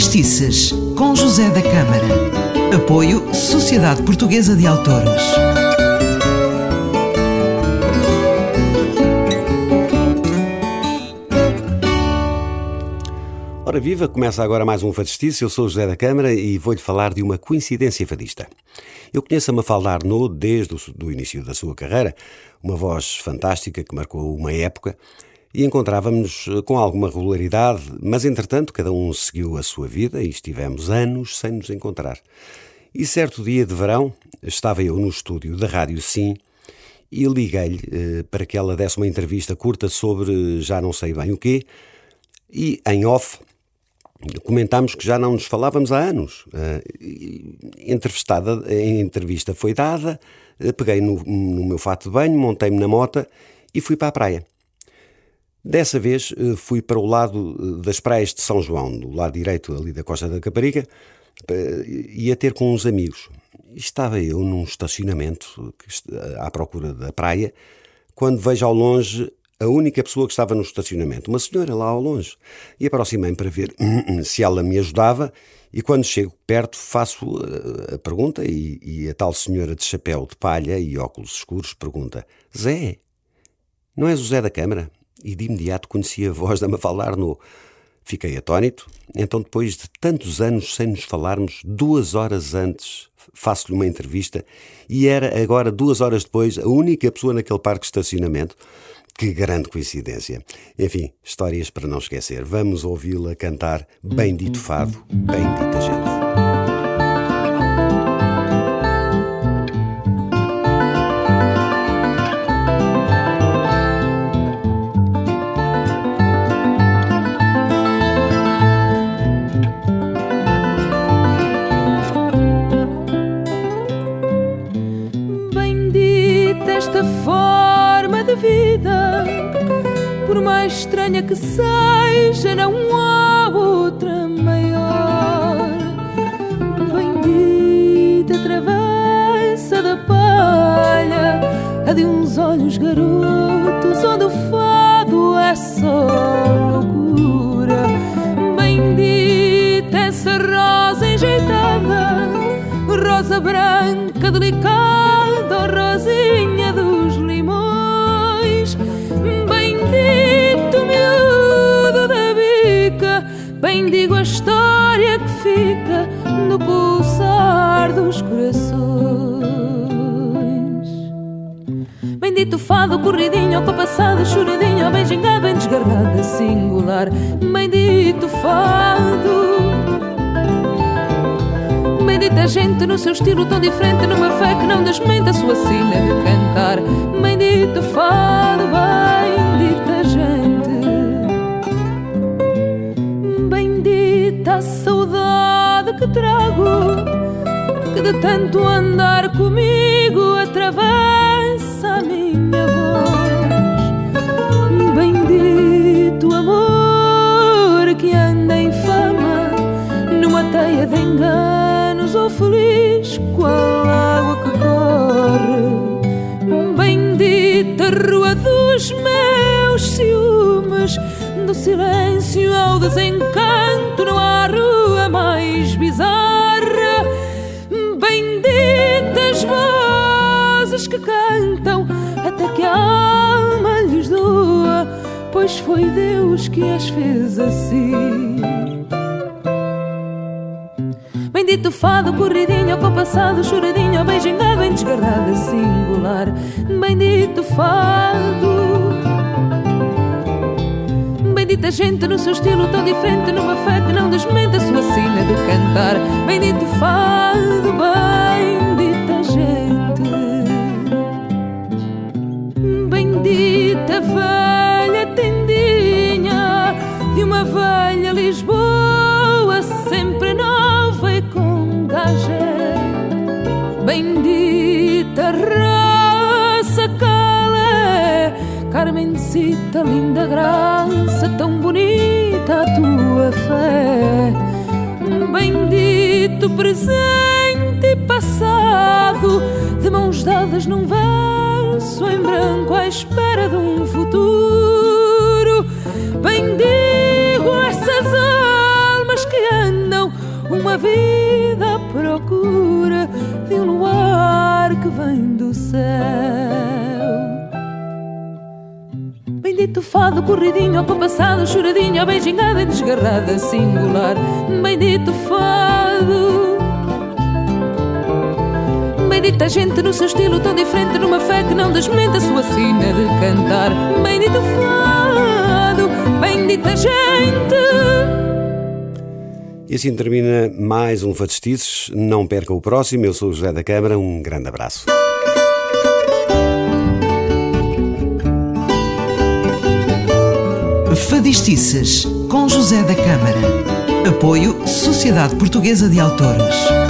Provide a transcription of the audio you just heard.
Facestices, com José da Câmara. Apoio Sociedade Portuguesa de Autores. Ora viva, começa agora mais um Fadistice. Eu sou José da Câmara e vou-lhe falar de uma coincidência fadista. Eu conheço a Mafalda Arnaud desde o início da sua carreira, uma voz fantástica que marcou uma época e encontrávamos eh, com alguma regularidade, mas entretanto cada um seguiu a sua vida e estivemos anos sem nos encontrar. E certo dia de verão estava eu no estúdio da Rádio Sim e liguei-lhe eh, para que ela desse uma entrevista curta sobre já não sei bem o quê e em off comentámos que já não nos falávamos há anos. Uh, entrevistada, a entrevista foi dada, peguei no, no meu fato de banho, montei-me na mota e fui para a praia. Dessa vez eh, fui para o lado eh, das praias de São João, do lado direito ali da Costa da Caparica, ia ter com uns amigos. Estava eu num estacionamento à procura da praia, quando vejo ao longe a única pessoa que estava no estacionamento, uma senhora lá ao longe. E aproximei-me para ver se ela me ajudava e quando chego perto faço eh, a pergunta e, e a tal senhora de chapéu de palha e óculos escuros pergunta Zé, não és o Zé da Câmara? E de imediato conheci a voz da Mafalda Arnaud. Fiquei atónito, então depois de tantos anos sem nos falarmos, duas horas antes faço-lhe uma entrevista e era agora, duas horas depois, a única pessoa naquele parque de estacionamento. Que grande coincidência. Enfim, histórias para não esquecer. Vamos ouvi-la cantar Bendito Fado, Bendita Gente. Estranha que seja, não há outra maior. Bendita travessa da palha, a de uns olhos garotos, onde o fado é só loucura. Bendita essa rosa enjeitada, rosa branca delicada, bendigo a história que fica no pulsar dos corações. Bendito fado, corridinho, compassado, choradinho, bem gingado, bem desgarrada, singular. Bendito fado. Bendita gente no seu estilo tão diferente, numa fé que não desmente a sua sina de cantar. Que de tanto andar comigo atravessa a minha voz. Bendito amor que anda em fama, numa teia de enganos, ou feliz qual água que corre. Bendita rua dos meus ciúmes do silêncio ao desencanto, não há rua mais bizarra. Que cantam até que a alma lhes doa, pois foi Deus que as fez assim. Bendito fado, corridinho, compassado, choradinho, beijinho, bem desgarrada, singular. Bendito fado bendita gente no seu estilo tão diferente, numa que não desmente a sua sina de cantar. Bendito fado, Carmencita, linda graça, tão bonita a tua fé. Bendito presente e passado, de mãos dadas num verso em branco à espera de um futuro. Bendigo essas almas que andam uma vida à procura de um luar que vem do céu. Bendito fado, corridinho, compassado, choradinho, beijingada e desgarrada, singular. Bendito fado. Bendita gente no seu estilo tão diferente, numa fé que não desmente a sua sina de cantar. Bendito fado, bendita gente. E assim termina mais um Fadestices. Não perca o próximo. Eu sou o José da Câmara. Um grande abraço. Fadistices com José da Câmara. Apoio Sociedade Portuguesa de Autores.